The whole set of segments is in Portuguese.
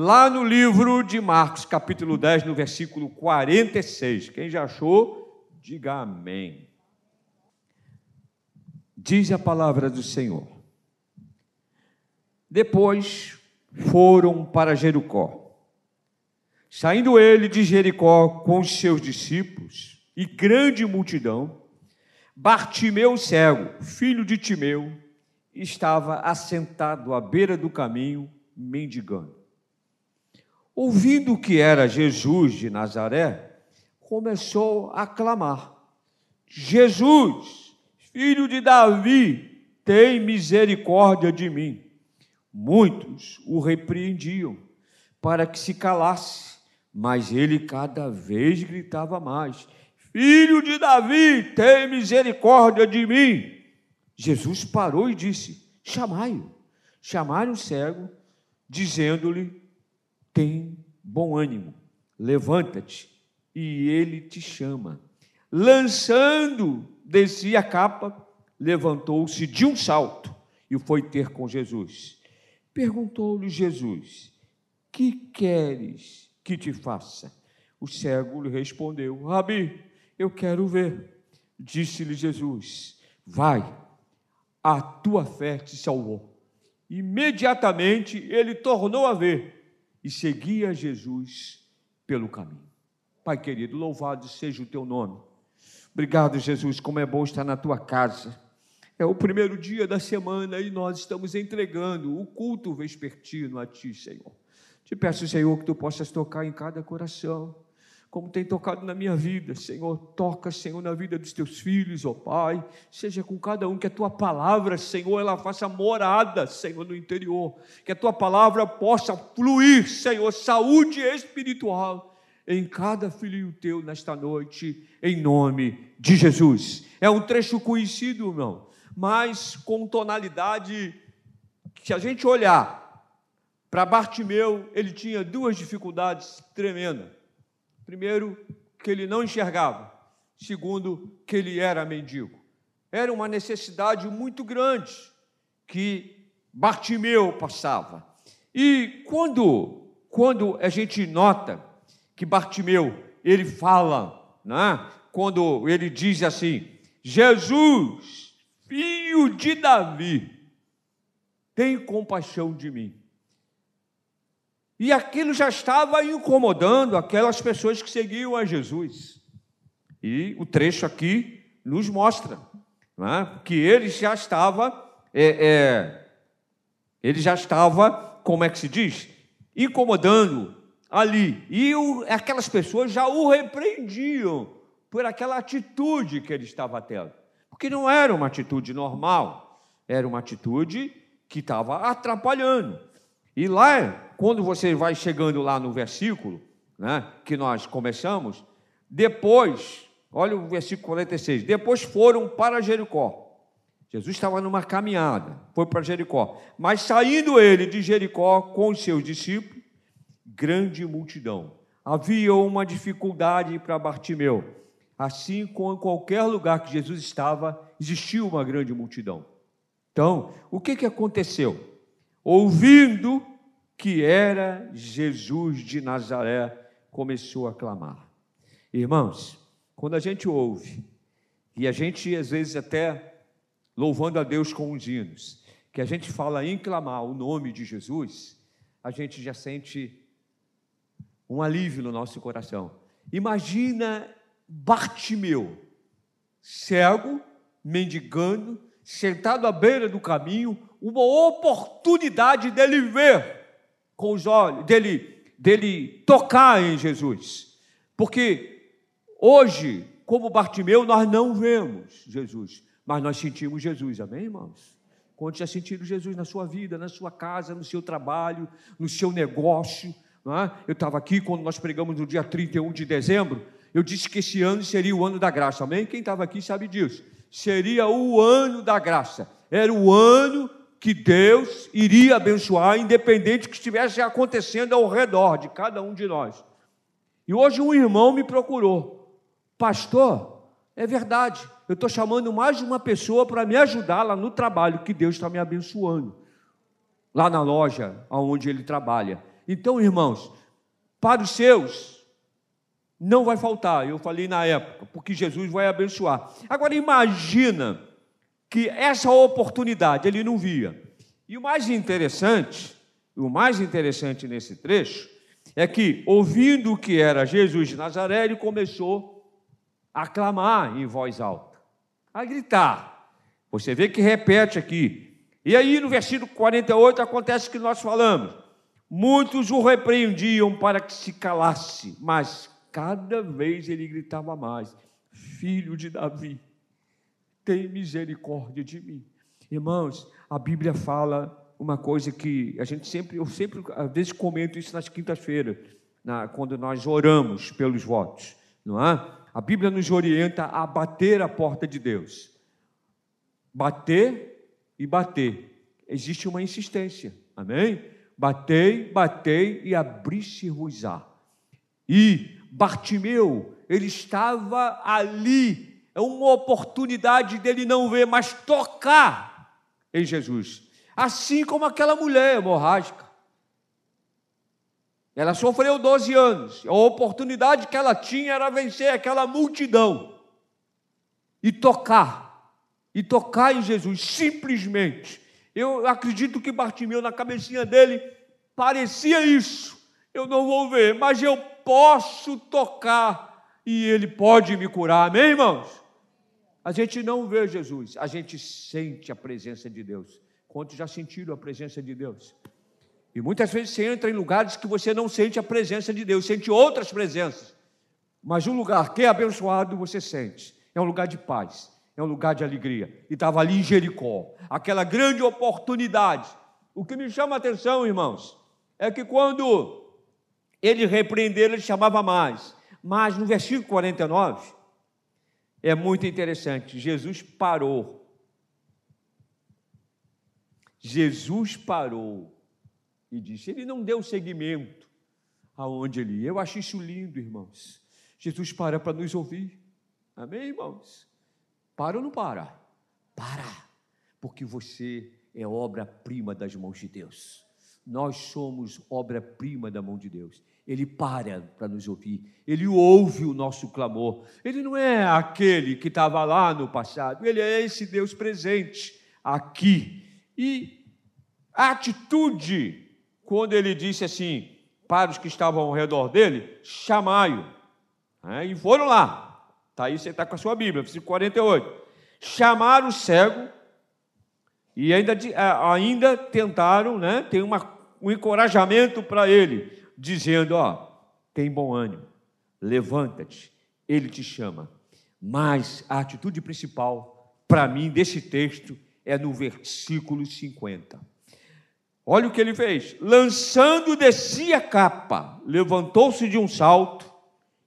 lá no livro de Marcos, capítulo 10, no versículo 46. Quem já achou, diga amém. Diz a palavra do Senhor. Depois foram para Jericó. Saindo ele de Jericó com os seus discípulos e grande multidão, Bartimeu cego, filho de Timeu, estava assentado à beira do caminho, mendigando. Ouvindo que era Jesus de Nazaré, começou a clamar: Jesus, filho de Davi, tem misericórdia de mim. Muitos o repreendiam para que se calasse, mas ele cada vez gritava mais: Filho de Davi, tem misericórdia de mim. Jesus parou e disse: Chamai-o. Chamaram o cego, dizendo-lhe: Tem bom ânimo, levanta-te, e ele te chama. Lançando de si a capa, levantou-se de um salto e foi ter com Jesus. Perguntou-lhe Jesus: Que queres que te faça? O cego lhe respondeu: Rabi, eu quero ver. Disse-lhe Jesus: Vai, a tua fé te salvou. Imediatamente ele tornou a ver e seguia Jesus pelo caminho. Pai querido, louvado seja o teu nome. Obrigado, Jesus, como é bom estar na tua casa. É o primeiro dia da semana e nós estamos entregando o culto vespertino a ti, Senhor. Te peço, Senhor, que tu possas tocar em cada coração como tem tocado na minha vida, Senhor. Toca, Senhor, na vida dos teus filhos, ó Pai. Seja com cada um, que a tua palavra, Senhor, ela faça morada, Senhor, no interior. Que a tua palavra possa fluir, Senhor, saúde espiritual em cada filho teu nesta noite, em nome de Jesus. É um trecho conhecido, irmão, mas com tonalidade se a gente olhar para Bartimeu, ele tinha duas dificuldades tremendas. Primeiro, que ele não enxergava. Segundo, que ele era mendigo. Era uma necessidade muito grande que Bartimeu passava. E quando, quando a gente nota que Bartimeu, ele fala, né? quando ele diz assim, Jesus, filho de Davi, tem compaixão de mim. E aquilo já estava incomodando aquelas pessoas que seguiam a Jesus. E o trecho aqui nos mostra é? que ele já estava, é, é, ele já estava, como é que se diz? Incomodando ali. E o, aquelas pessoas já o repreendiam por aquela atitude que ele estava tendo. Porque não era uma atitude normal, era uma atitude que estava atrapalhando. E lá, quando você vai chegando lá no versículo, né, que nós começamos, depois, olha o versículo 46, depois foram para Jericó. Jesus estava numa caminhada, foi para Jericó. Mas saindo ele de Jericó com os seus discípulos, grande multidão. Havia uma dificuldade para Bartimeu. Assim como em qualquer lugar que Jesus estava, existia uma grande multidão. Então, o que, que aconteceu? Ouvindo que era Jesus de Nazaré, começou a clamar. Irmãos, quando a gente ouve, e a gente às vezes até louvando a Deus com os hinos, que a gente fala em clamar o nome de Jesus, a gente já sente um alívio no nosso coração. Imagina Bartimeu, cego, mendigando, sentado à beira do caminho, uma oportunidade dele ver com os olhos, dele, dele tocar em Jesus. Porque hoje, como Bartimeu, nós não vemos Jesus, mas nós sentimos Jesus, amém, irmãos? Quando já sentiram Jesus na sua vida, na sua casa, no seu trabalho, no seu negócio. É? Eu estava aqui quando nós pregamos no dia 31 de dezembro. Eu disse que esse ano seria o ano da graça, amém? Quem estava aqui sabe disso. Seria o ano da graça. Era o ano que Deus iria abençoar, independente do que estivesse acontecendo ao redor de cada um de nós. E hoje um irmão me procurou, pastor, é verdade, eu estou chamando mais uma pessoa para me ajudar lá no trabalho, que Deus está me abençoando, lá na loja onde ele trabalha. Então, irmãos, para os seus, não vai faltar, eu falei na época, porque Jesus vai abençoar. Agora, imagina que essa oportunidade ele não via. E o mais interessante, o mais interessante nesse trecho, é que, ouvindo que era Jesus de Nazaré, ele começou a clamar em voz alta, a gritar. Você vê que repete aqui. E aí, no versículo 48, acontece o que nós falamos. Muitos o repreendiam para que se calasse, mas cada vez ele gritava mais: Filho de Davi, tem misericórdia de mim. Irmãos, a Bíblia fala uma coisa que a gente sempre, eu sempre, às vezes comento isso nas quintas-feiras, na, quando nós oramos pelos votos, não é? A Bíblia nos orienta a bater a porta de Deus. Bater e bater. Existe uma insistência, amém? Batei, batei e abri-se-vos-á. E Bartimeu, ele estava ali, é uma oportunidade dele não ver, mas tocar em Jesus assim como aquela mulher hemorrágica. Ela sofreu 12 anos, a oportunidade que ela tinha era vencer aquela multidão e tocar, e tocar em Jesus, simplesmente. Eu acredito que Bartimeu, na cabecinha dele, parecia isso. Eu não vou ver, mas eu posso tocar e ele pode me curar, amém, irmãos? A gente não vê Jesus, a gente sente a presença de Deus. Quantos já sentiram a presença de Deus? E muitas vezes você entra em lugares que você não sente a presença de Deus, sente outras presenças. Mas um lugar que é abençoado você sente. É um lugar de paz, é um lugar de alegria. E estava ali em Jericó, aquela grande oportunidade. O que me chama a atenção, irmãos, é que quando ele repreendeu, ele chamava mais. Mas no versículo 49, é muito interessante. Jesus parou Jesus parou e disse: Ele não deu seguimento aonde ele ia. Eu acho isso lindo, irmãos. Jesus para para nos ouvir. Amém, irmãos? Para ou não para? Para, porque você é obra-prima das mãos de Deus. Nós somos obra-prima da mão de Deus. Ele para para nos ouvir, ele ouve o nosso clamor. Ele não é aquele que estava lá no passado, ele é esse Deus presente aqui e a atitude, quando ele disse assim para os que estavam ao redor dele, chamai-o. É, e foram lá. Está aí, você está com a sua Bíblia, versículo 48. Chamaram o cego e ainda, ainda tentaram, né, tem uma, um encorajamento para ele, dizendo: Ó, tem bom ânimo, levanta-te, ele te chama. Mas a atitude principal, para mim, desse texto, é no versículo 50. Olha o que ele fez: lançando de si a capa, levantou-se de um salto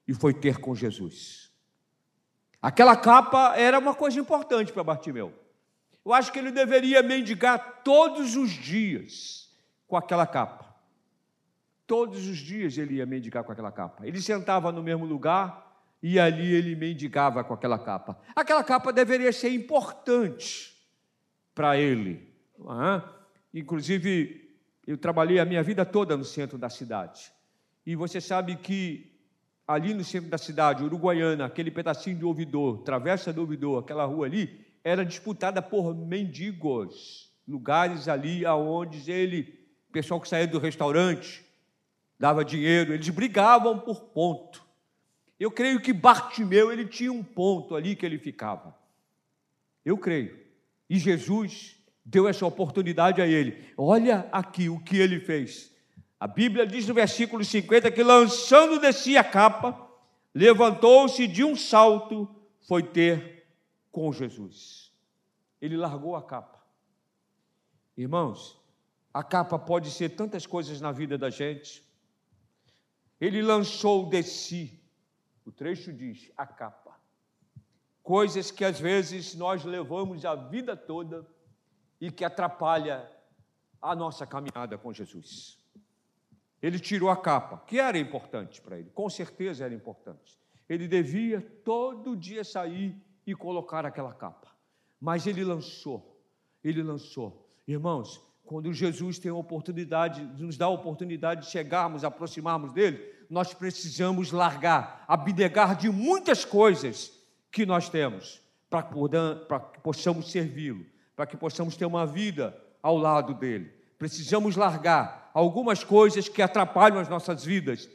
e foi ter com Jesus. Aquela capa era uma coisa importante para Bartimeu. Eu acho que ele deveria mendigar todos os dias com aquela capa. Todos os dias ele ia mendigar com aquela capa. Ele sentava no mesmo lugar e ali ele mendigava com aquela capa. Aquela capa deveria ser importante para ele. É? Inclusive, eu trabalhei a minha vida toda no centro da cidade. E você sabe que ali no centro da cidade, Uruguaiana, aquele pedacinho de ouvidor, travessa do ouvidor, aquela rua ali, era disputada por mendigos, lugares ali aonde ele, pessoal que saía do restaurante, dava dinheiro, eles brigavam por ponto. Eu creio que Bartimeu, ele tinha um ponto ali que ele ficava. Eu creio. E Jesus deu essa oportunidade a ele. Olha aqui o que ele fez. A Bíblia diz no versículo 50 que, lançando de si a capa, levantou-se de um salto, foi ter com Jesus. Ele largou a capa. Irmãos, a capa pode ser tantas coisas na vida da gente. Ele lançou de si, o trecho diz, a capa coisas que às vezes nós levamos a vida toda e que atrapalha a nossa caminhada com Jesus. Ele tirou a capa, que era importante para ele, com certeza era importante. Ele devia todo dia sair e colocar aquela capa. Mas ele lançou, ele lançou. Irmãos, quando Jesus tem a oportunidade, nos dá a oportunidade de chegarmos, aproximarmos dele, nós precisamos largar, abnegar de muitas coisas que nós temos, para que possamos servi-lo, para que possamos ter uma vida ao lado dele. Precisamos largar algumas coisas que atrapalham as nossas vidas.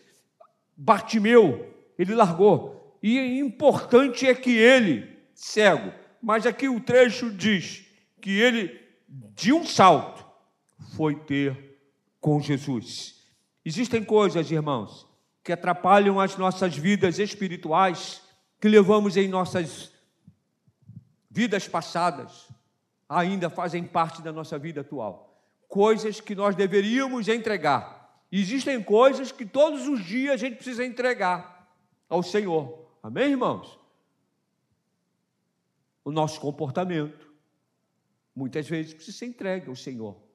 Bartimeu, ele largou. E importante é que ele, cego, mas aqui o trecho diz que ele, de um salto, foi ter com Jesus. Existem coisas, irmãos, que atrapalham as nossas vidas espirituais, que levamos em nossas vidas passadas, ainda fazem parte da nossa vida atual. Coisas que nós deveríamos entregar. Existem coisas que todos os dias a gente precisa entregar ao Senhor. Amém, irmãos? O nosso comportamento, muitas vezes, precisa ser entregue ao Senhor.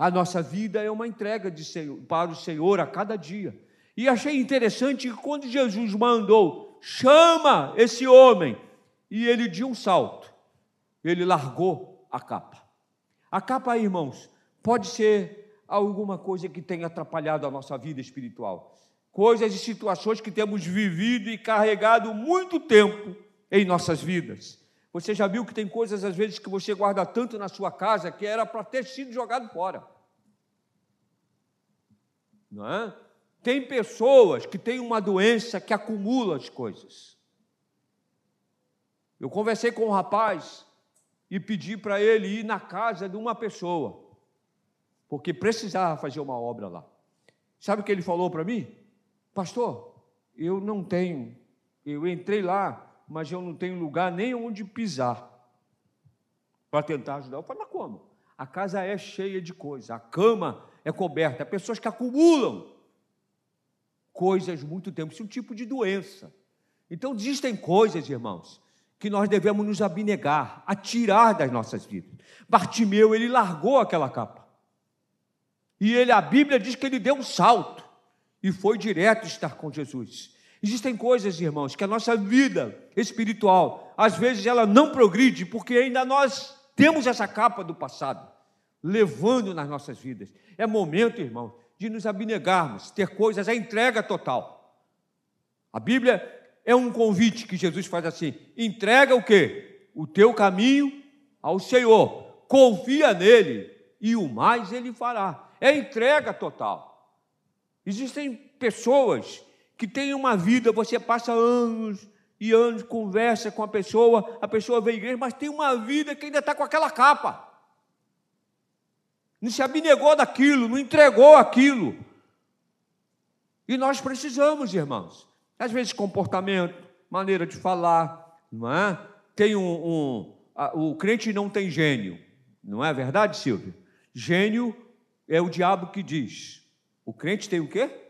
A nossa vida é uma entrega Senhor, para o Senhor a cada dia. E achei interessante que quando Jesus mandou, chama esse homem, e ele de um salto, ele largou a capa. A capa, irmãos, pode ser alguma coisa que tenha atrapalhado a nossa vida espiritual. Coisas e situações que temos vivido e carregado muito tempo em nossas vidas. Você já viu que tem coisas, às vezes, que você guarda tanto na sua casa que era para ter sido jogado fora. Não é? Tem pessoas que têm uma doença que acumula as coisas. Eu conversei com um rapaz e pedi para ele ir na casa de uma pessoa, porque precisava fazer uma obra lá. Sabe o que ele falou para mim? Pastor, eu não tenho, eu entrei lá mas eu não tenho lugar nem onde pisar para tentar ajudar. Eu falei, mas como? A casa é cheia de coisas, a cama é coberta, pessoas que acumulam coisas muito tempo. Isso é um tipo de doença. Então, existem coisas, irmãos, que nós devemos nos abnegar, a tirar das nossas vidas. Bartimeu, ele largou aquela capa. E ele, a Bíblia diz que ele deu um salto e foi direto estar com Jesus. Existem coisas, irmãos, que a nossa vida espiritual, às vezes ela não progride, porque ainda nós temos essa capa do passado, levando nas nossas vidas. É momento, irmão, de nos abnegarmos, ter coisas, a entrega total. A Bíblia é um convite que Jesus faz assim: entrega o quê? O teu caminho ao Senhor, confia nele e o mais ele fará. É entrega total. Existem pessoas que tem uma vida, você passa anos e anos, conversa com a pessoa, a pessoa vem à igreja, mas tem uma vida que ainda está com aquela capa. Não se abnegou daquilo, não entregou aquilo. E nós precisamos, irmãos. Às vezes, comportamento, maneira de falar, não é? Tem um. um a, o crente não tem gênio, não é verdade, Silvio? Gênio é o diabo que diz. O crente tem o quê?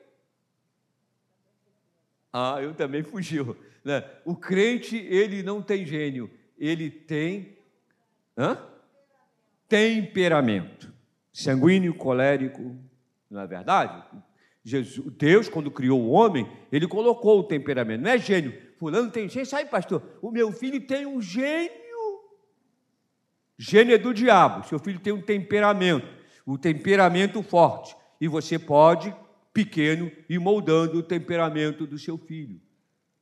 Ah, eu também fugiu. Né? O crente, ele não tem gênio, ele tem hã? temperamento. Sanguíneo, colérico, não é verdade? Jesus, Deus, quando criou o homem, ele colocou o temperamento, não é gênio. Fulano tem gênio, sabe, pastor? O meu filho tem um gênio. Gênio é do diabo, seu filho tem um temperamento, o um temperamento forte. E você pode pequeno e moldando o temperamento do seu filho.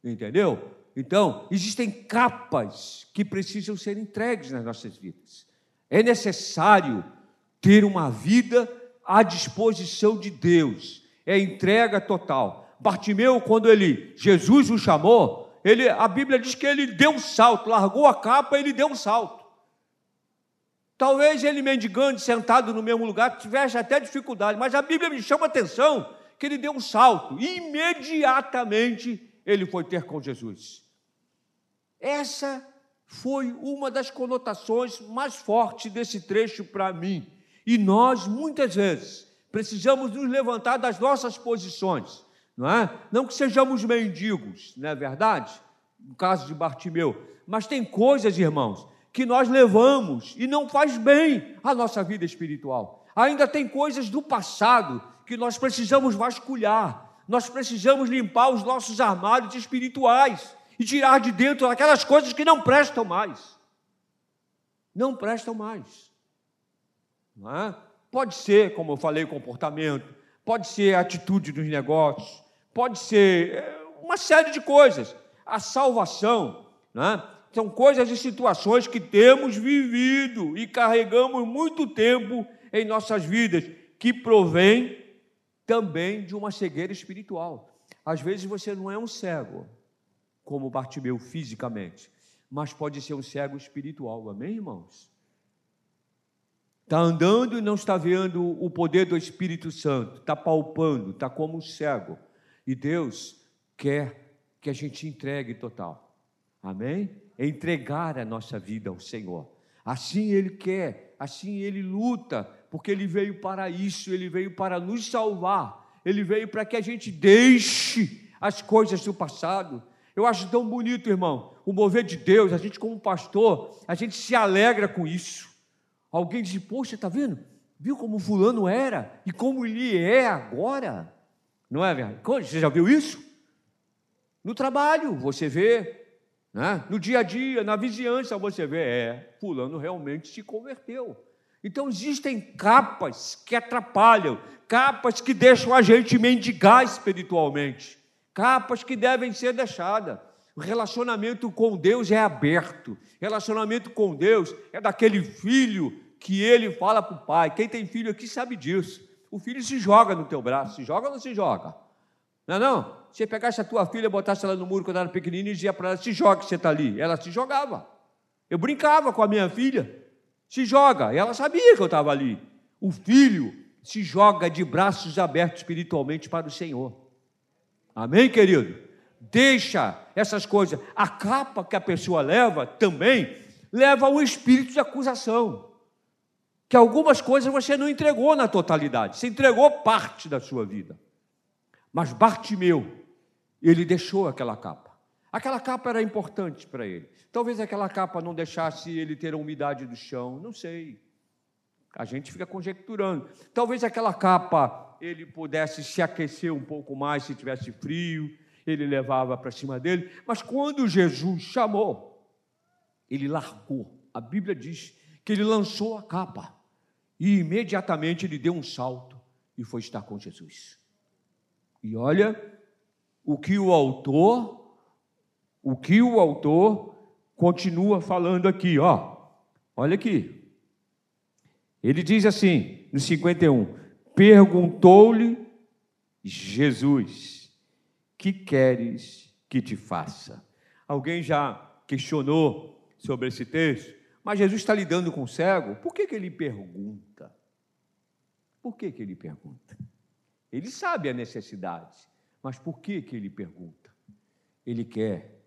Entendeu? Então, existem capas que precisam ser entregues nas nossas vidas. É necessário ter uma vida à disposição de Deus. É entrega total. Bartimeu, quando ele Jesus o chamou, ele, a Bíblia diz que ele deu um salto, largou a capa, ele deu um salto. Talvez ele mendigando, sentado no mesmo lugar, tivesse até dificuldade, mas a Bíblia me chama atenção que ele deu um salto imediatamente ele foi ter com Jesus. Essa foi uma das conotações mais fortes desse trecho para mim. E nós, muitas vezes, precisamos nos levantar das nossas posições, não é? Não que sejamos mendigos, não é verdade? No caso de Bartimeu. Mas tem coisas, irmãos, que nós levamos e não faz bem à nossa vida espiritual. Ainda tem coisas do passado que nós precisamos vasculhar, nós precisamos limpar os nossos armários espirituais e tirar de dentro aquelas coisas que não prestam mais. Não prestam mais. Não é? Pode ser, como eu falei, comportamento, pode ser atitude dos negócios, pode ser é, uma série de coisas. A salvação, né? são coisas e situações que temos vivido e carregamos muito tempo em nossas vidas, que provém também de uma cegueira espiritual. Às vezes você não é um cego, como Bartimeu fisicamente, mas pode ser um cego espiritual, amém, irmãos? Está andando e não está vendo o poder do Espírito Santo, está palpando, está como um cego. E Deus quer que a gente entregue total, amém? Entregar a nossa vida ao Senhor. Assim Ele quer, assim Ele luta, porque Ele veio para isso, Ele veio para nos salvar, Ele veio para que a gente deixe as coisas do passado. Eu acho tão bonito, irmão, o mover de Deus, a gente como pastor, a gente se alegra com isso. Alguém diz, poxa, está vendo? Viu como fulano era e como ele é agora? Não é verdade? Você já viu isso? No trabalho, você vê, né? no dia a dia, na vizinhança, você vê, é, fulano realmente se converteu. Então existem capas que atrapalham, capas que deixam a gente mendigar espiritualmente, capas que devem ser deixadas. O relacionamento com Deus é aberto. Relacionamento com Deus é daquele filho que ele fala para o pai. Quem tem filho aqui sabe disso. O filho se joga no teu braço. Se joga ou não se joga? Não é não? Você pegasse a tua filha, botasse ela no muro quando era pequenininha e dizia para ela, se joga, você está ali. Ela se jogava. Eu brincava com a minha filha se joga. E ela sabia que eu estava ali. O filho se joga de braços abertos espiritualmente para o Senhor. Amém, querido? Deixa essas coisas. A capa que a pessoa leva também leva um espírito de acusação. Que algumas coisas você não entregou na totalidade, você entregou parte da sua vida. Mas Bartimeu, ele deixou aquela capa. Aquela capa era importante para ele. Talvez aquela capa não deixasse ele ter a umidade do chão, não sei. A gente fica conjecturando. Talvez aquela capa ele pudesse se aquecer um pouco mais se tivesse frio, ele levava para cima dele. Mas quando Jesus chamou, ele largou. A Bíblia diz que ele lançou a capa e imediatamente ele deu um salto e foi estar com Jesus. E olha o que o autor o que o autor continua falando aqui, ó. Olha aqui. Ele diz assim, no 51, perguntou-lhe Jesus: "Que queres que te faça?" Alguém já questionou sobre esse texto? Mas Jesus está lidando com o cego, por que, que ele pergunta? Por que, que ele pergunta? Ele sabe a necessidade, mas por que, que ele pergunta? Ele quer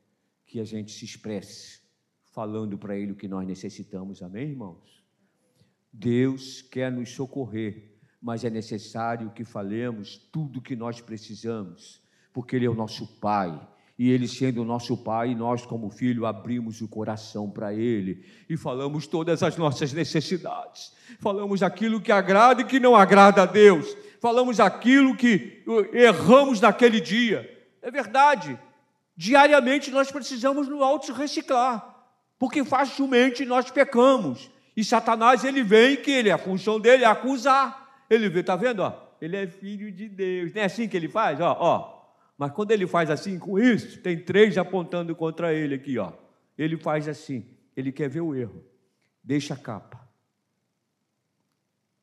que a gente se expresse falando para Ele o que nós necessitamos, amém, irmãos? Deus quer nos socorrer, mas é necessário que falemos tudo o que nós precisamos, porque Ele é o nosso Pai. E Ele sendo o nosso Pai, nós, como filho, abrimos o coração para Ele e falamos todas as nossas necessidades. Falamos aquilo que agrada e que não agrada a Deus. Falamos aquilo que erramos naquele dia. É verdade, Diariamente nós precisamos no auto reciclar, porque facilmente nós pecamos. E Satanás ele vem que ele a função dele é acusar. Ele vê, tá vendo, ó? Ele é filho de Deus. Não é assim que ele faz, ó, ó. Mas quando ele faz assim com isso, tem três apontando contra ele aqui, ó. Ele faz assim, ele quer ver o erro. Deixa a capa.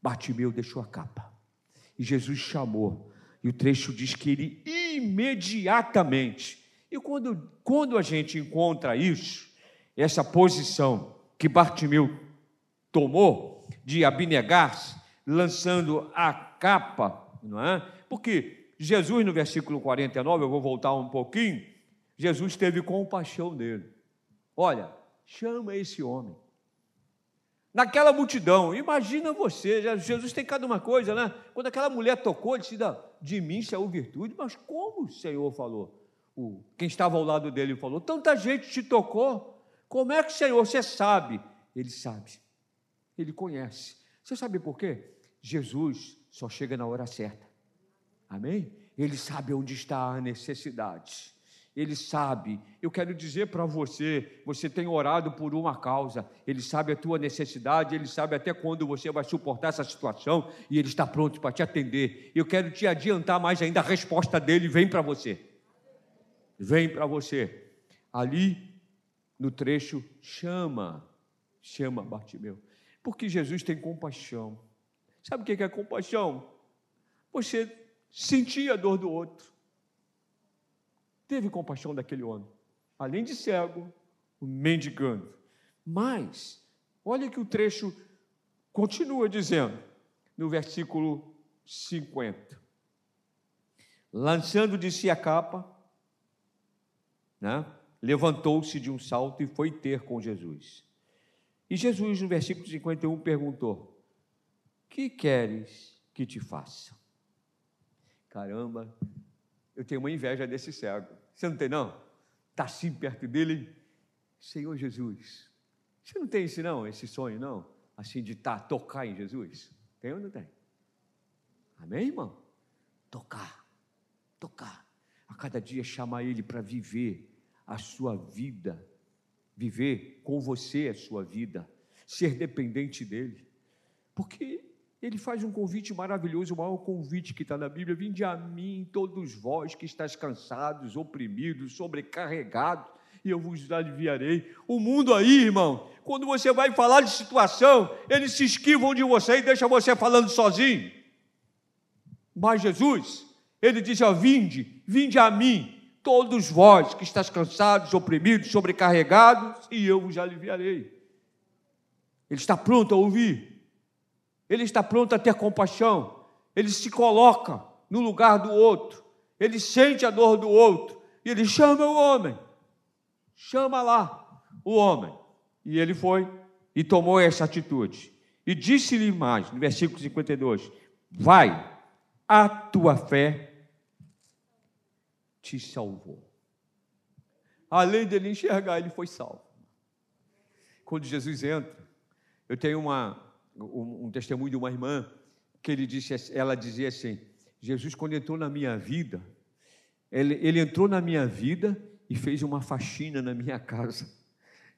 Bartimeu deixou a capa. E Jesus chamou. E o trecho diz que ele imediatamente e quando, quando a gente encontra isso, essa posição que Bartimeu tomou de abnegar-se, lançando a capa, não é? Porque Jesus, no versículo 49, eu vou voltar um pouquinho, Jesus teve compaixão dele. Olha, chama esse homem. Naquela multidão, imagina você, Jesus tem cada uma coisa, né? Quando aquela mulher tocou, ele disse: De mim saiu virtude, mas como o Senhor falou? O, quem estava ao lado dele falou: Tanta gente te tocou, como é que, Senhor, você sabe? Ele sabe, ele conhece. Você sabe por quê? Jesus só chega na hora certa. Amém? Ele sabe onde está a necessidade. Ele sabe. Eu quero dizer para você: você tem orado por uma causa, Ele sabe a tua necessidade, Ele sabe até quando você vai suportar essa situação e Ele está pronto para te atender. Eu quero te adiantar mais ainda: a resposta dele vem para você. Vem para você. Ali no trecho, chama, chama Bartimeu. Porque Jesus tem compaixão. Sabe o que é compaixão? Você sentia a dor do outro. Teve compaixão daquele homem. Além de cego, mendigando. Mas, olha que o trecho continua dizendo, no versículo 50. Lançando de si a capa, né, levantou-se de um salto e foi ter com Jesus. E Jesus, no versículo 51, perguntou: Que queres que te faça? Caramba, eu tenho uma inveja desse cego. Você não tem, não? Está assim perto dele, Senhor Jesus. Você não tem esse, não, esse sonho, não? Assim, de tá, tocar em Jesus? Tem ou não tem? Amém, irmão? Tocar, tocar. A cada dia chamar ele para viver a sua vida, viver com você a sua vida, ser dependente dele. Porque ele faz um convite maravilhoso, o maior convite que está na Bíblia: Vinde a mim, todos vós que estáis cansados, oprimidos, sobrecarregados, e eu vos aliviarei. O mundo aí, irmão, quando você vai falar de situação, eles se esquivam de você e deixam você falando sozinho. Mas Jesus, ele diz: ó, Vinde, vinde a mim, todos vós que estáis cansados, oprimidos, sobrecarregados, e eu vos aliviarei. Ele está pronto a ouvir. Ele está pronto a ter compaixão, ele se coloca no lugar do outro, ele sente a dor do outro, e ele chama o homem, chama lá o homem. E ele foi e tomou essa atitude. E disse-lhe mais, no versículo 52, vai, a tua fé te salvou. Além dele enxergar, ele foi salvo. Quando Jesus entra, eu tenho uma, um, um testemunho de uma irmã que ele disse, ela dizia assim: Jesus, quando entrou na minha vida, ele, ele entrou na minha vida e fez uma faxina na minha casa.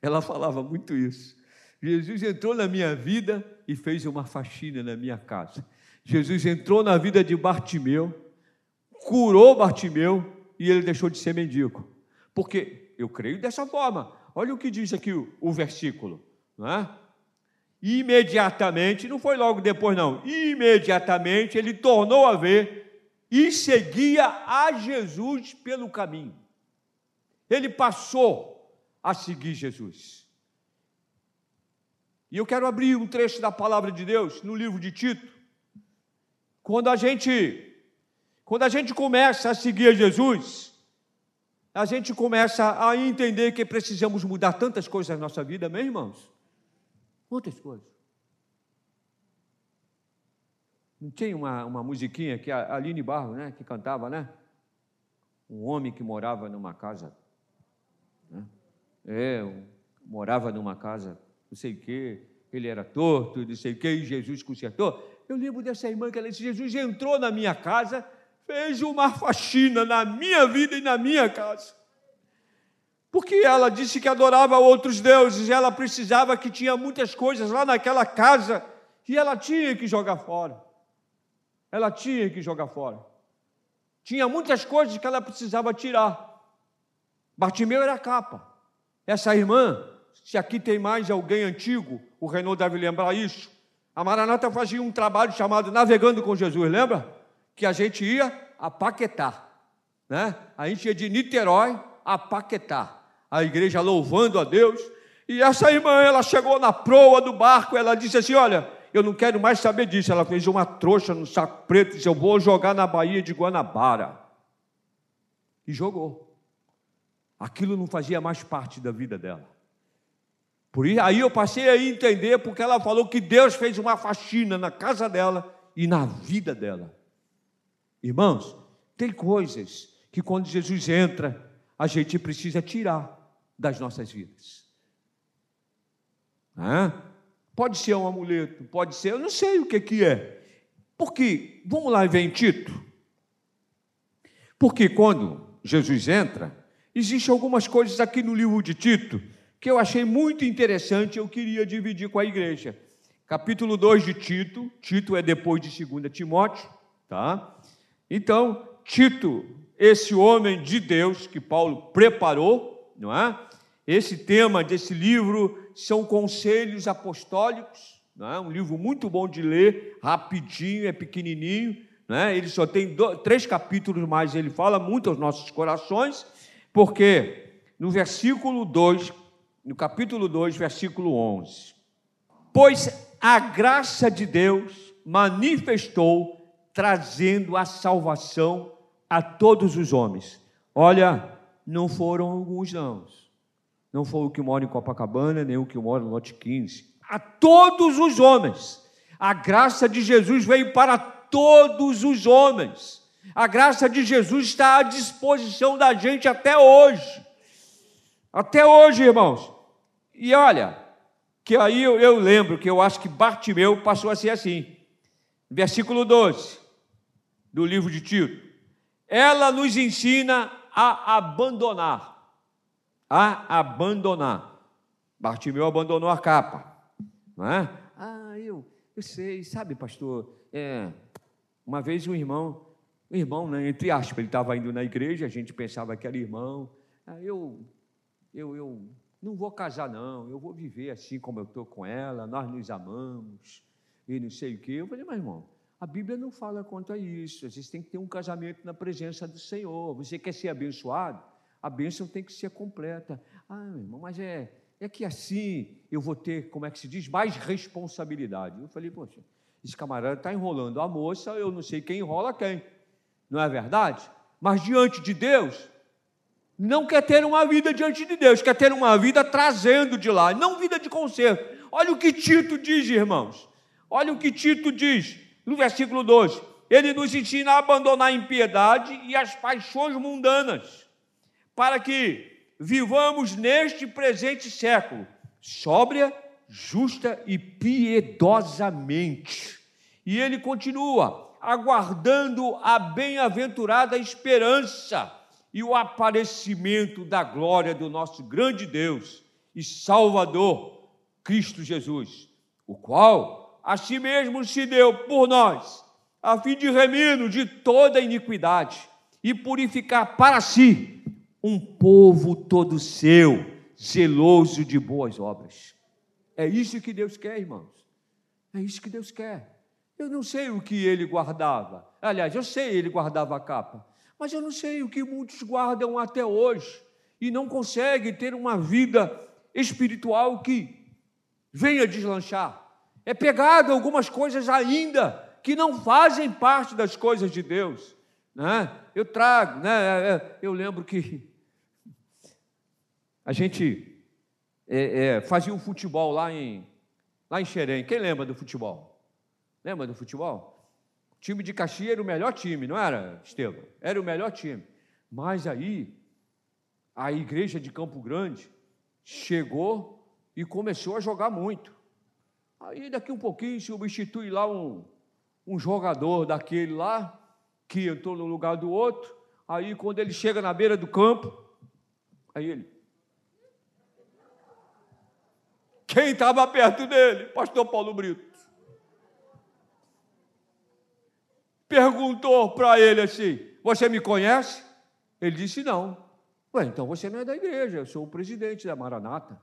Ela falava muito isso. Jesus entrou na minha vida e fez uma faxina na minha casa. Jesus entrou na vida de Bartimeu, curou Bartimeu e ele deixou de ser mendigo. Porque eu creio dessa forma. Olha o que diz aqui o, o versículo, não é? imediatamente, não foi logo depois, não, imediatamente ele tornou a ver e seguia a Jesus pelo caminho. Ele passou a seguir Jesus. E eu quero abrir um trecho da palavra de Deus no livro de Tito. Quando a gente quando a gente começa a seguir Jesus, a gente começa a entender que precisamos mudar tantas coisas na nossa vida, meus irmãos. Muitas coisas. Não tinha uma, uma musiquinha que a Aline Barro, né, que cantava, né? Um homem que morava numa casa. Né? É, um, morava numa casa, não sei o quê, ele era torto, não sei o quê, e Jesus consertou. Eu lembro dessa irmã que ela disse: Jesus entrou na minha casa, fez uma faxina na minha vida e na minha casa porque ela disse que adorava outros deuses, e ela precisava que tinha muitas coisas lá naquela casa e ela tinha que jogar fora. Ela tinha que jogar fora. Tinha muitas coisas que ela precisava tirar. Bartimeu era a capa. Essa irmã, se aqui tem mais alguém antigo, o Renault deve lembrar isso. A Maranata fazia um trabalho chamado Navegando com Jesus, lembra? Que a gente ia a Paquetá. Né? A gente ia de Niterói a Paquetá a igreja louvando a Deus. E essa irmã, ela chegou na proa do barco, ela disse assim: Olha, eu não quero mais saber disso. Ela fez uma trouxa no saco preto disse: Eu vou jogar na Baía de Guanabara. E jogou. Aquilo não fazia mais parte da vida dela. Por isso, aí eu passei a entender porque ela falou que Deus fez uma faxina na casa dela e na vida dela. Irmãos, tem coisas que quando Jesus entra, a gente precisa tirar das nossas vidas. Pode ser um amuleto, pode ser, eu não sei o que, que é. Porque, vamos lá ver em Tito. Porque quando Jesus entra, Existem algumas coisas aqui no livro de Tito que eu achei muito interessante, eu queria dividir com a igreja. Capítulo 2 de Tito, Tito é depois de 2 Timóteo, tá? Então, Tito, esse homem de Deus que Paulo preparou, não é? Esse tema desse livro são conselhos apostólicos, não é? Um livro muito bom de ler, rapidinho, é pequenininho, né? Ele só tem dois, três capítulos, mas ele fala muito aos nossos corações, porque no versículo 2, no capítulo 2, versículo 11, pois a graça de Deus manifestou trazendo a salvação a todos os homens. Olha, não foram alguns não. Não foi o que mora em Copacabana, nem o que mora no lote 15. A todos os homens. A graça de Jesus veio para todos os homens. A graça de Jesus está à disposição da gente até hoje. Até hoje, irmãos. E olha, que aí eu, eu lembro que eu acho que Bartimeu passou a ser assim. Versículo 12 do livro de Tito. Ela nos ensina a abandonar. A abandonar. Bartimeu abandonou a capa. Não é? Ah, eu, eu sei, sabe, pastor? É, uma vez um irmão, um irmão, né, entre aspas, ele estava indo na igreja, a gente pensava que era irmão. Ah, eu, eu, eu não vou casar, não, eu vou viver assim como eu estou com ela, nós nos amamos, e não sei o quê. Eu falei, mas irmão, a Bíblia não fala quanto a isso. Vocês têm que ter um casamento na presença do Senhor. Você quer ser abençoado? A bênção tem que ser completa. Ah, irmão, mas é, é que assim eu vou ter, como é que se diz, mais responsabilidade. Eu falei, poxa, esse camarada está enrolando a moça, eu não sei quem enrola quem. Não é verdade? Mas diante de Deus, não quer ter uma vida diante de Deus, quer ter uma vida trazendo de lá, não vida de conserto. Olha o que Tito diz, irmãos. Olha o que Tito diz no versículo 12, ele nos ensina a abandonar a impiedade e as paixões mundanas, para que vivamos neste presente século, sóbria, justa e piedosamente. E ele continua, aguardando a bem-aventurada esperança e o aparecimento da glória do nosso grande Deus e Salvador, Cristo Jesus, o qual a si mesmo se deu por nós, a fim de remir-nos de toda iniquidade e purificar para si um povo todo seu, zeloso de boas obras. É isso que Deus quer, irmãos. É isso que Deus quer. Eu não sei o que ele guardava. Aliás, eu sei ele guardava a capa, mas eu não sei o que muitos guardam até hoje e não conseguem ter uma vida espiritual que venha deslanchar é pegado algumas coisas ainda que não fazem parte das coisas de Deus. Né? Eu trago, né? É, é, eu lembro que a gente é, é, fazia um futebol lá em, lá em Xerém. Quem lembra do futebol? Lembra do futebol? O time de Caxias era o melhor time, não era, Estevam? Era o melhor time. Mas aí, a igreja de Campo Grande chegou e começou a jogar muito. Aí daqui um pouquinho substitui lá um, um jogador daquele lá, que entrou no lugar do outro. Aí quando ele chega na beira do campo, aí ele. Quem estava perto dele? Pastor Paulo Brito. Perguntou para ele assim: Você me conhece? Ele disse: Não. Ué, então você não é da igreja, eu sou o presidente da Maranata.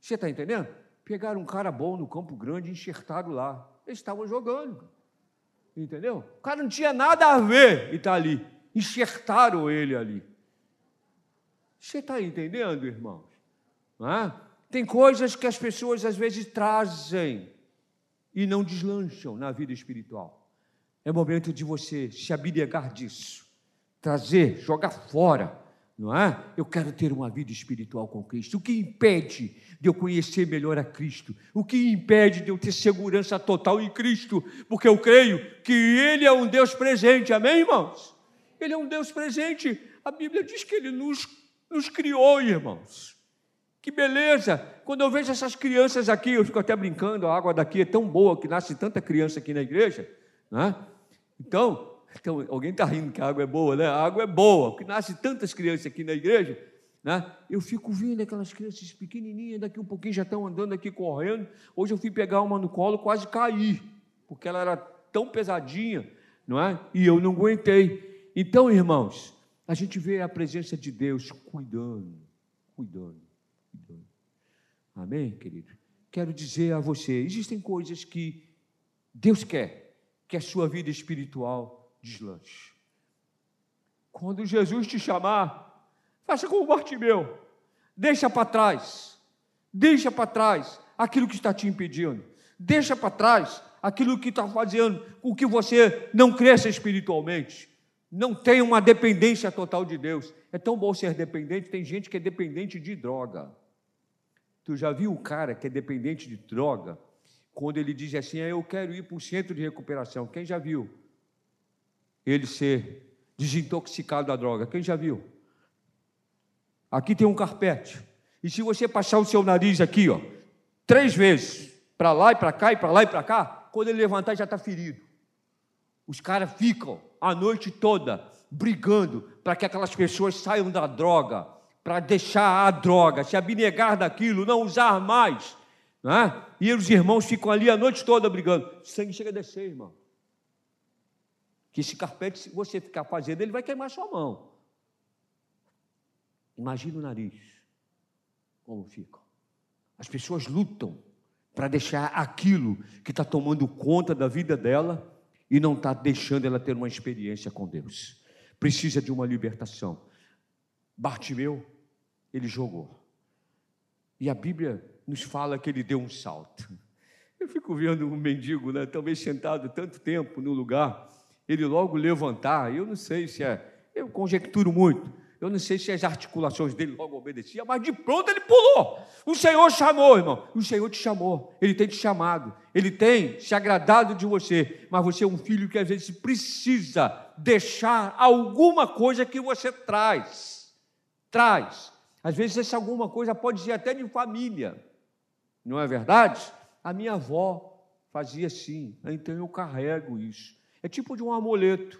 Você está entendendo? Pegaram um cara bom no Campo Grande e enxertaram lá. Eles estavam jogando. Entendeu? O cara não tinha nada a ver e está ali. Enxertaram ele ali. Você está entendendo, irmãos? É? Tem coisas que as pessoas às vezes trazem e não deslancham na vida espiritual. É momento de você se abnegar disso, trazer, jogar fora não é? Eu quero ter uma vida espiritual com Cristo. O que impede de eu conhecer melhor a Cristo? O que impede de eu ter segurança total em Cristo? Porque eu creio que Ele é um Deus presente, amém, irmãos? Ele é um Deus presente. A Bíblia diz que Ele nos, nos criou, irmãos. Que beleza! Quando eu vejo essas crianças aqui, eu fico até brincando, a água daqui é tão boa que nasce tanta criança aqui na igreja, né? Então, Então, alguém está rindo que a água é boa, né? A água é boa, porque nasce tantas crianças aqui na igreja, né? Eu fico vendo aquelas crianças pequenininhas, daqui um pouquinho já estão andando aqui correndo. Hoje eu fui pegar uma no colo, quase caí, porque ela era tão pesadinha, não é? E eu não aguentei. Então, irmãos, a gente vê a presença de Deus cuidando, cuidando, cuidando. Amém, querido? Quero dizer a você, existem coisas que Deus quer que a sua vida espiritual deslanche. Quando Jesus te chamar, Faça como Bartimeu. Deixa para trás. Deixa para trás aquilo que está te impedindo. Deixa para trás aquilo que está fazendo com que você não cresça espiritualmente. Não tenha uma dependência total de Deus. É tão bom ser dependente. Tem gente que é dependente de droga. Tu já viu o cara que é dependente de droga? Quando ele diz assim, ah, eu quero ir para o centro de recuperação. Quem já viu? Ele ser desintoxicado da droga. Quem já viu? Aqui tem um carpete. E se você passar o seu nariz aqui, ó, três vezes, para lá e para cá, e para lá e para cá, quando ele levantar já está ferido. Os caras ficam a noite toda brigando para que aquelas pessoas saiam da droga, para deixar a droga, se abnegar daquilo, não usar mais. Né? E os irmãos ficam ali a noite toda brigando. O sangue chega a descer, irmão. Que esse carpete, se você ficar fazendo, ele vai queimar sua mão. Imagina o nariz, como fica. As pessoas lutam para deixar aquilo que está tomando conta da vida dela e não está deixando ela ter uma experiência com Deus. Precisa de uma libertação. Bartimeu, ele jogou. E a Bíblia nos fala que ele deu um salto. Eu fico vendo um mendigo, né, talvez sentado tanto tempo no lugar, ele logo levantar, eu não sei se é, eu conjecturo muito, eu não sei se as articulações dele logo obedeciam, mas de pronto ele pulou. O Senhor chamou, irmão. O Senhor te chamou. Ele tem te chamado. Ele tem se agradado de você. Mas você é um filho que às vezes precisa deixar alguma coisa que você traz. Traz. Às vezes essa alguma coisa pode ser até de família. Não é verdade? A minha avó fazia assim. Então eu carrego isso. É tipo de um amuleto.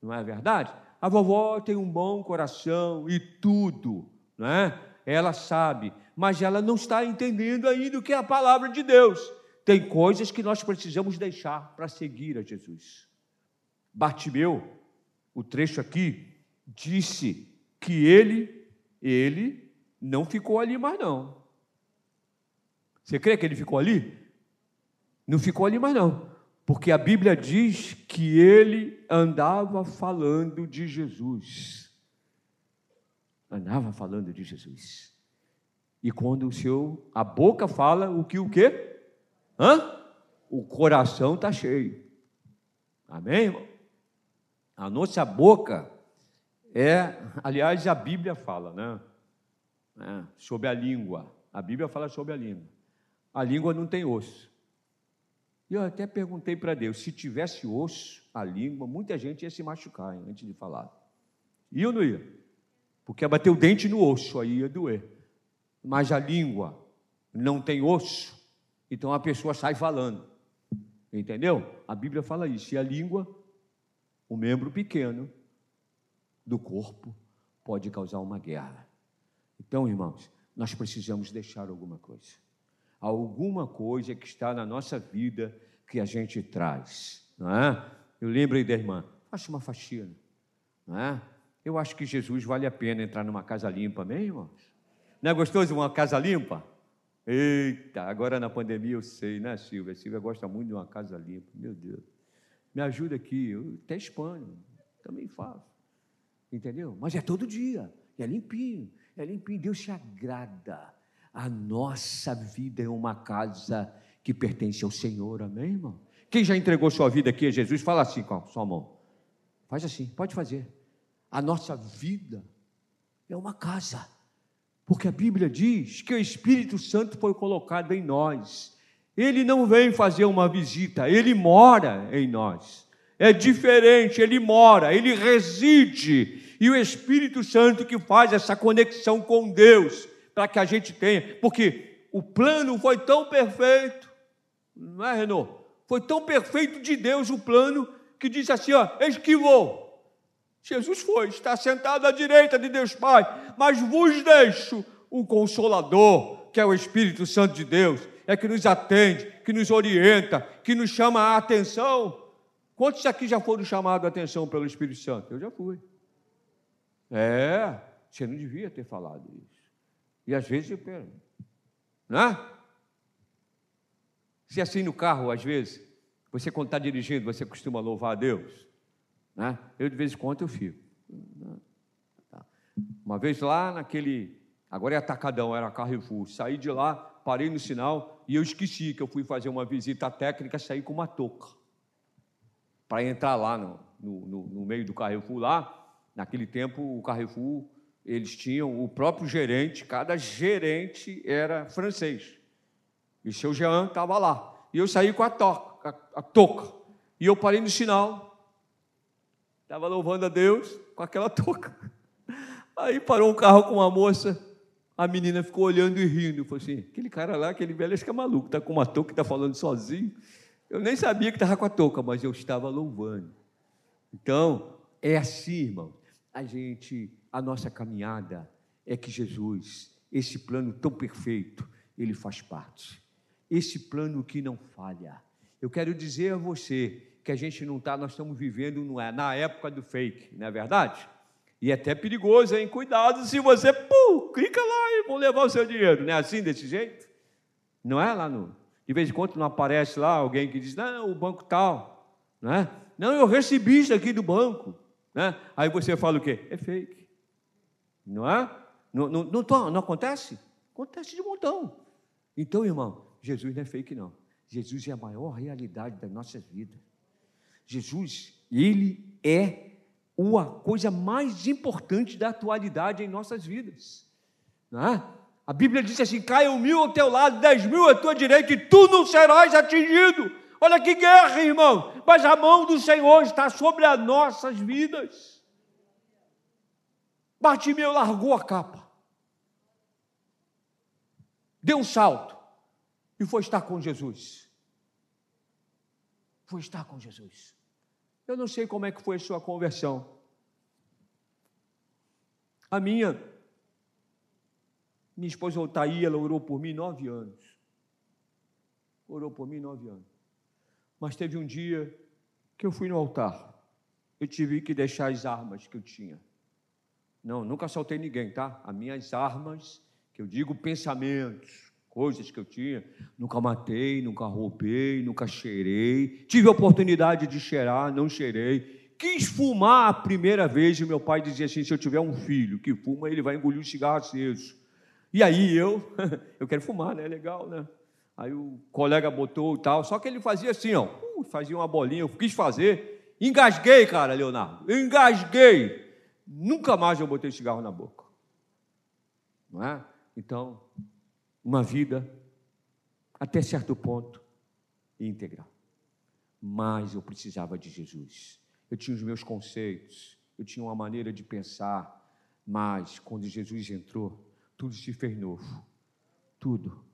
Não é verdade? a vovó tem um bom coração e tudo, né? Ela sabe, mas ela não está entendendo ainda o que é a palavra de Deus. Tem coisas que nós precisamos deixar para seguir a Jesus. Bartimeu, o trecho aqui, disse que ele, ele não ficou ali mais não. Você crê que ele ficou ali? Não ficou ali mais não porque a Bíblia diz que ele andava falando de Jesus. Andava falando de Jesus. E quando o seu a boca fala, o que o quê? Hã? O coração está cheio. Amém, irmão? A nossa boca é, aliás, a Bíblia fala, né? É, sobre a língua. A Bíblia fala sobre a língua. A língua não tem osso. E eu até perguntei para Deus, se tivesse osso, a língua, muita gente ia se machucar hein, antes de falar. Ia ou não ia? Porque ia bater o dente no osso, aí ia doer. Mas a língua não tem osso, então a pessoa sai falando. Entendeu? A Bíblia fala isso. E a língua, o membro pequeno do corpo, pode causar uma guerra. Então, irmãos, nós precisamos deixar alguma coisa alguma coisa que está na nossa vida que a gente traz, não é? Eu lembrei da irmã, faça uma faxina, não é? Eu acho que Jesus vale a pena entrar numa casa limpa, amém, irmãos? Não é gostoso uma casa limpa? Eita, agora na pandemia eu sei, né, Silvia? Silvia gosta muito de uma casa limpa, meu Deus. Me ajuda aqui, eu até espanho, também faço, entendeu? Mas é todo dia, é limpinho, é limpinho, Deus se agrada a nossa vida é uma casa que pertence ao Senhor, amém, irmão? Quem já entregou sua vida aqui a Jesus, fala assim com a sua mão. Faz assim, pode fazer. A nossa vida é uma casa, porque a Bíblia diz que o Espírito Santo foi colocado em nós. Ele não vem fazer uma visita, ele mora em nós. É diferente, ele mora, ele reside, e o Espírito Santo que faz essa conexão com Deus para que a gente tenha, porque o plano foi tão perfeito, não é, Renault? Foi tão perfeito de Deus o plano que diz assim: ó, esquivou. Jesus foi, está sentado à direita de Deus Pai, mas vos deixo o Consolador, que é o Espírito Santo de Deus, é que nos atende, que nos orienta, que nos chama a atenção. Quantos aqui já foram chamados a atenção pelo Espírito Santo? Eu já fui. É, você não devia ter falado isso. E às vezes né? Se assim no carro, às vezes, você quando está dirigindo, você costuma louvar a Deus, né? Eu de vez em quando eu fico. Tá. Uma vez lá naquele, agora é atacadão, era Carrefour, saí de lá, parei no sinal e eu esqueci que eu fui fazer uma visita técnica, saí com uma touca para entrar lá no, no, no meio do Carrefour lá. Naquele tempo, o Carrefour eles tinham o próprio gerente, cada gerente era francês. E seu Jean estava lá. E eu saí com a, toca, a, a touca. E eu parei no sinal. Estava louvando a Deus com aquela touca. Aí parou um carro com uma moça. A menina ficou olhando e rindo. Falei assim: aquele cara lá, aquele velho, acho que é maluco, está com uma touca e está falando sozinho. Eu nem sabia que estava com a touca, mas eu estava louvando. Então, é assim, irmão. A gente a nossa caminhada é que Jesus, esse plano tão perfeito, ele faz parte. Esse plano que não falha. Eu quero dizer a você que a gente não está, nós estamos vivendo é, na época do fake, não é verdade? E é até perigoso, hein? Cuidado se você, pum, clica lá e vão levar o seu dinheiro. Não é assim, desse jeito? Não é lá no. De vez em quando não aparece lá alguém que diz, não, o banco tal. Não, é? não eu recebi isso aqui do banco. Né? Aí você fala o quê? É fake. Não é? Não, não, não, não acontece? Acontece de montão. Então, irmão, Jesus não é fake, não. Jesus é a maior realidade das nossas vidas. Jesus, ele é uma coisa mais importante da atualidade em nossas vidas. Não é? A Bíblia diz assim: caiam mil ao teu lado, dez mil à tua direita, e tu não serás atingido. Olha que guerra, irmão. Mas a mão do Senhor está sobre as nossas vidas. Bartimeu largou a capa, deu um salto e foi estar com Jesus. Foi estar com Jesus. Eu não sei como é que foi a sua conversão. A minha, minha esposa Otaí, ela orou por mim nove anos. Orou por mim nove anos. Mas teve um dia que eu fui no altar. Eu tive que deixar as armas que eu tinha. Não, nunca assaltei ninguém, tá? As minhas armas, que eu digo pensamentos, coisas que eu tinha, nunca matei, nunca roubei, nunca cheirei. Tive a oportunidade de cheirar, não cheirei. Quis fumar a primeira vez e meu pai dizia assim: se eu tiver um filho que fuma, ele vai engolir um cigarro aceso. E aí eu, eu quero fumar, né? Legal, né? Aí o colega botou e tal, só que ele fazia assim, ó, fazia uma bolinha, eu quis fazer, engasguei, cara, Leonardo, engasguei. Nunca mais eu botei cigarro na boca. Não é? Então, uma vida até certo ponto íntegra. Mas eu precisava de Jesus. Eu tinha os meus conceitos, eu tinha uma maneira de pensar, mas quando Jesus entrou, tudo se fez novo. Tudo,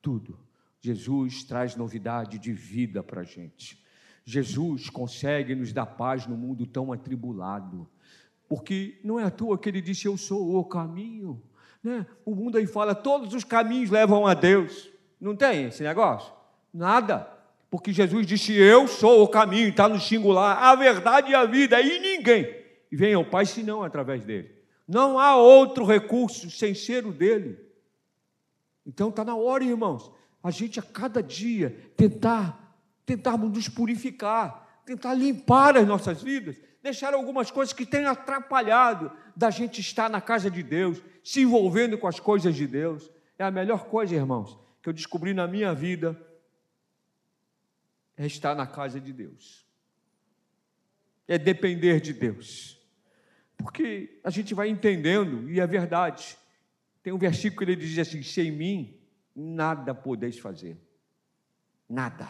tudo. Jesus traz novidade de vida para a gente. Jesus consegue nos dar paz no mundo tão atribulado. Porque não é à toa que ele disse: Eu sou o caminho. Né? O mundo aí fala: todos os caminhos levam a Deus. Não tem esse negócio? Nada. Porque Jesus disse: Eu sou o caminho, está no singular, a verdade e a vida, e ninguém vem ao Pai senão através dele. Não há outro recurso sem ser o dele. Então está na hora, irmãos, a gente a cada dia tentar, tentarmos nos purificar, tentar limpar as nossas vidas deixaram algumas coisas que têm atrapalhado da gente estar na casa de Deus, se envolvendo com as coisas de Deus. É a melhor coisa, irmãos, que eu descobri na minha vida é estar na casa de Deus. É depender de Deus. Porque a gente vai entendendo, e é verdade. Tem um versículo que ele diz assim: sem mim nada podeis fazer. Nada.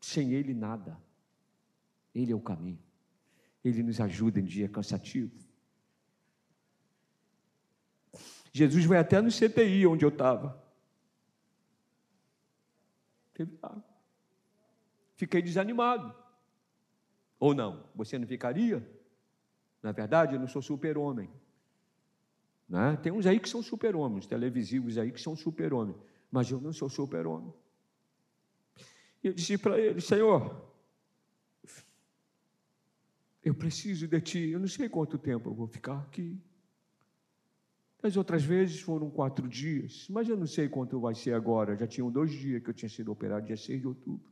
Sem ele, nada. Ele é o caminho. Ele nos ajuda em dia cansativo. Jesus vai até no CTI onde eu estava. Fiquei desanimado. Ou não? Você não ficaria? Na verdade, eu não sou super-homem. Né? Tem uns aí que são super-homens, televisivos aí que são super-homens, mas eu não sou super-homem. E eu disse para ele: Senhor, eu preciso de ti, eu não sei quanto tempo eu vou ficar aqui. As outras vezes foram quatro dias, mas eu não sei quanto vai ser agora. Já tinham dois dias que eu tinha sido operado, dia 6 de outubro.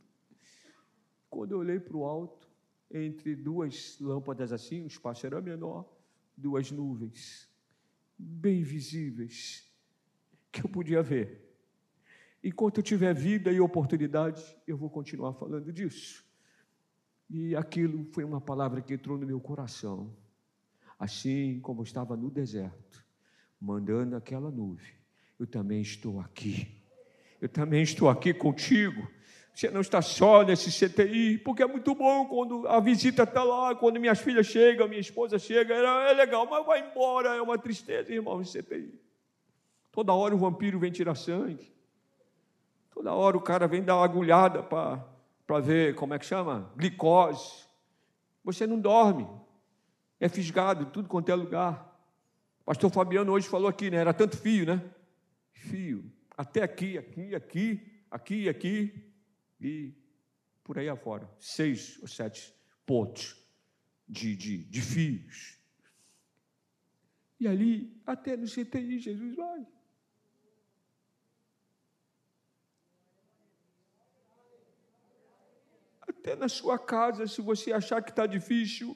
Quando eu olhei para o alto, entre duas lâmpadas assim, o espaço era menor, duas nuvens, bem visíveis, que eu podia ver. Enquanto eu tiver vida e oportunidade, eu vou continuar falando disso. E aquilo foi uma palavra que entrou no meu coração. Assim como eu estava no deserto, mandando aquela nuvem, eu também estou aqui. Eu também estou aqui contigo. Você não está só nesse CTI, porque é muito bom quando a visita está lá, quando minhas filhas chegam, minha esposa chega, é, é legal, mas vai embora, é uma tristeza, irmão, esse CTI. Toda hora o vampiro vem tirar sangue. Toda hora o cara vem dar uma agulhada para para ver, como é que chama? Glicose. Você não dorme. É fisgado, tudo quanto é lugar. Pastor Fabiano hoje falou aqui, né? Era tanto fio, né? Fio. Até aqui, aqui, aqui, aqui, aqui e por aí afora. Seis ou sete pontos de, de, de fios. E ali, até no CTI, Jesus vai. Até na sua casa, se você achar que está difícil,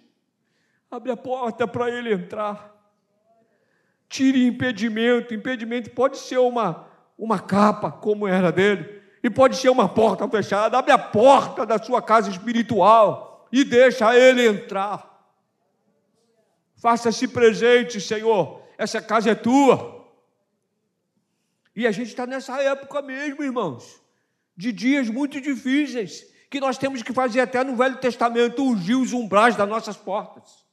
abre a porta para ele entrar. Tire impedimento. Impedimento pode ser uma, uma capa, como era dele, e pode ser uma porta fechada. Abre a porta da sua casa espiritual e deixa ele entrar. Faça-se presente, Senhor. Essa casa é tua. E a gente está nessa época mesmo, irmãos, de dias muito difíceis que nós temos que fazer até no Velho Testamento, ungir os umbrais das nossas portas.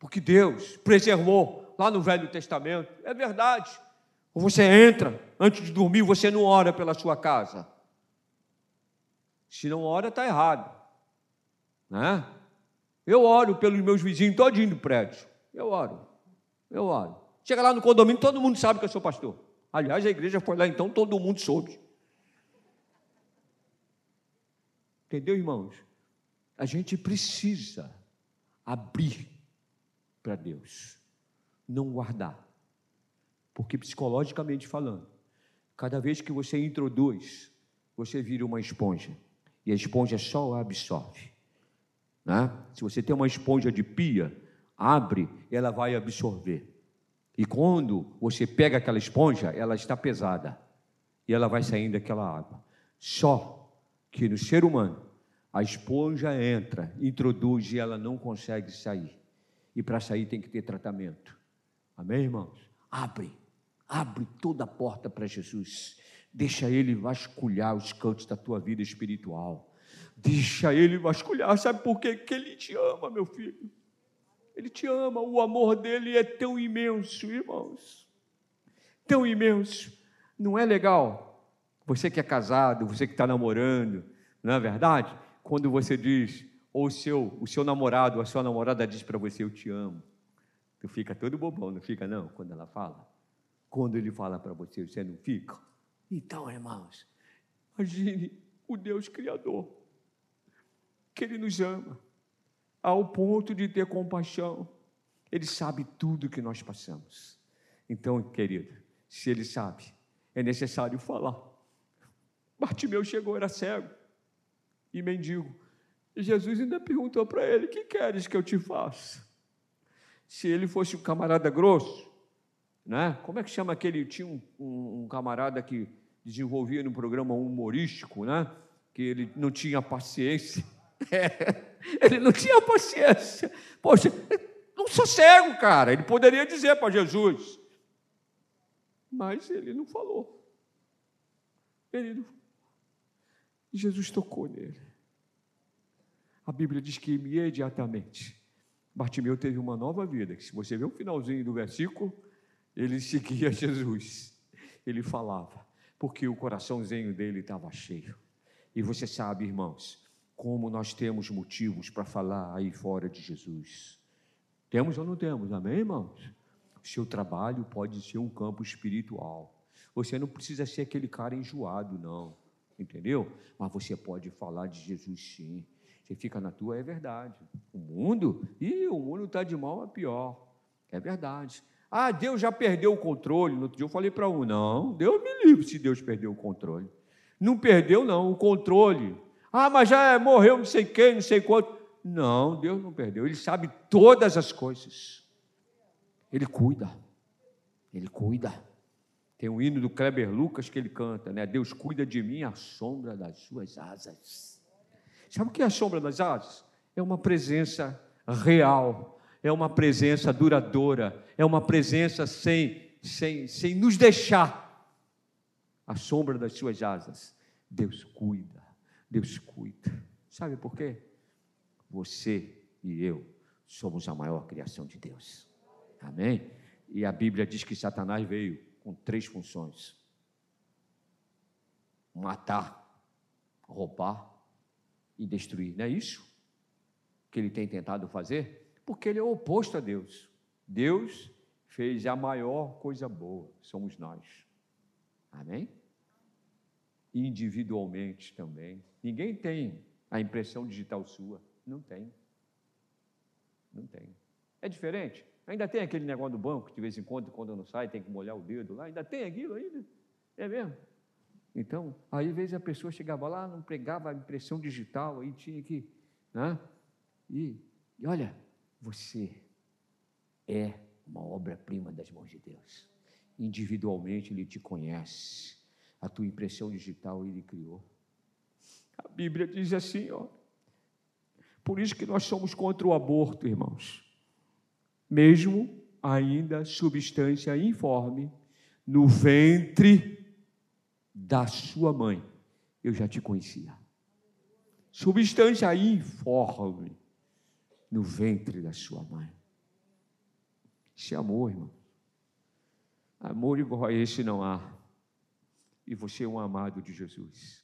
Porque Deus preservou lá no Velho Testamento, é verdade. Você entra, antes de dormir, você não ora pela sua casa. Se não ora, está errado. Né? Eu oro pelos meus vizinhos todinho do prédio. Eu oro. Eu oro. Chega lá no condomínio, todo mundo sabe que eu sou pastor. Aliás, a igreja foi lá então, todo mundo soube. Entendeu, irmãos? A gente precisa abrir para Deus, não guardar. Porque psicologicamente falando, cada vez que você introduz, você vira uma esponja. E a esponja só absorve. Né? Se você tem uma esponja de pia, abre, ela vai absorver. E quando você pega aquela esponja, ela está pesada. E ela vai saindo daquela água. Só que no ser humano a esponja entra, introduz e ela não consegue sair. E para sair tem que ter tratamento. Amém, irmãos? Abre, abre toda a porta para Jesus. Deixa ele vasculhar os cantos da tua vida espiritual. Deixa ele vasculhar. Sabe por quê? Porque ele te ama, meu filho. Ele te ama. O amor dele é tão imenso, irmãos. Tão imenso. Não é legal? Você que é casado, você que está namorando, não é verdade? Quando você diz, ou o seu, o seu namorado, a sua namorada diz para você, eu te amo. Tu fica todo bobão, não fica não, quando ela fala? Quando ele fala para você, você não fica? Então, irmãos, imagine o Deus Criador, que Ele nos ama, ao ponto de ter compaixão. Ele sabe tudo que nós passamos. Então, querido, se Ele sabe, é necessário falar. Bartimeu chegou, era cego e mendigo. E Jesus ainda perguntou para ele: que queres que eu te faça? Se ele fosse um camarada grosso, né? como é que chama aquele? Tinha um, um, um camarada que desenvolvia no programa humorístico, né? que ele não tinha paciência. É, ele não tinha paciência. Poxa, não sou cego, cara. Ele poderia dizer para Jesus. Mas ele não falou. Ele não e Jesus tocou nele. A Bíblia diz que imediatamente Bartimeu teve uma nova vida. Se você ver o finalzinho do versículo, ele seguia Jesus. Ele falava, porque o coraçãozinho dele estava cheio. E você sabe, irmãos, como nós temos motivos para falar aí fora de Jesus. Temos ou não temos? Amém, irmãos? O seu trabalho pode ser um campo espiritual. Você não precisa ser aquele cara enjoado, não. Entendeu? Mas você pode falar de Jesus sim. Você fica na tua, é verdade. O mundo, e o mundo está de mal a pior. É verdade. Ah, Deus já perdeu o controle. No outro dia eu falei para um, não, Deus me livre se Deus perdeu o controle. Não perdeu, não, o controle. Ah, mas já morreu não sei quem, não sei quanto. Não, Deus não perdeu. Ele sabe todas as coisas. Ele cuida. Ele cuida. Tem um hino do Kleber Lucas que ele canta, né? Deus cuida de mim à sombra das suas asas. Sabe o que é a sombra das asas? É uma presença real, é uma presença duradoura, é uma presença sem, sem, sem nos deixar à sombra das suas asas. Deus cuida, Deus cuida. Sabe por quê? Você e eu somos a maior criação de Deus. Amém? E a Bíblia diz que Satanás veio com três funções: matar, roubar e destruir. Não é isso que ele tem tentado fazer? Porque ele é oposto a Deus. Deus fez a maior coisa boa, somos nós. Amém? Individualmente também. Ninguém tem a impressão digital sua. Não tem. Não tem. É diferente? Ainda tem aquele negócio do banco, de vez em quando, quando não sai, tem que molhar o dedo lá. Ainda tem aquilo ainda? É mesmo? Então, aí às vezes a pessoa chegava lá, não pregava a impressão digital, aí tinha que. Né? E, e olha, você é uma obra-prima das mãos de Deus. Individualmente Ele te conhece. A tua impressão digital Ele criou. A Bíblia diz assim, ó. Por isso que nós somos contra o aborto, irmãos mesmo ainda substância informe, no ventre da sua mãe, eu já te conhecia. Substância informe, no ventre da sua mãe. Isso é amor, irmão. Amor igual a esse não há. E você é um amado de Jesus.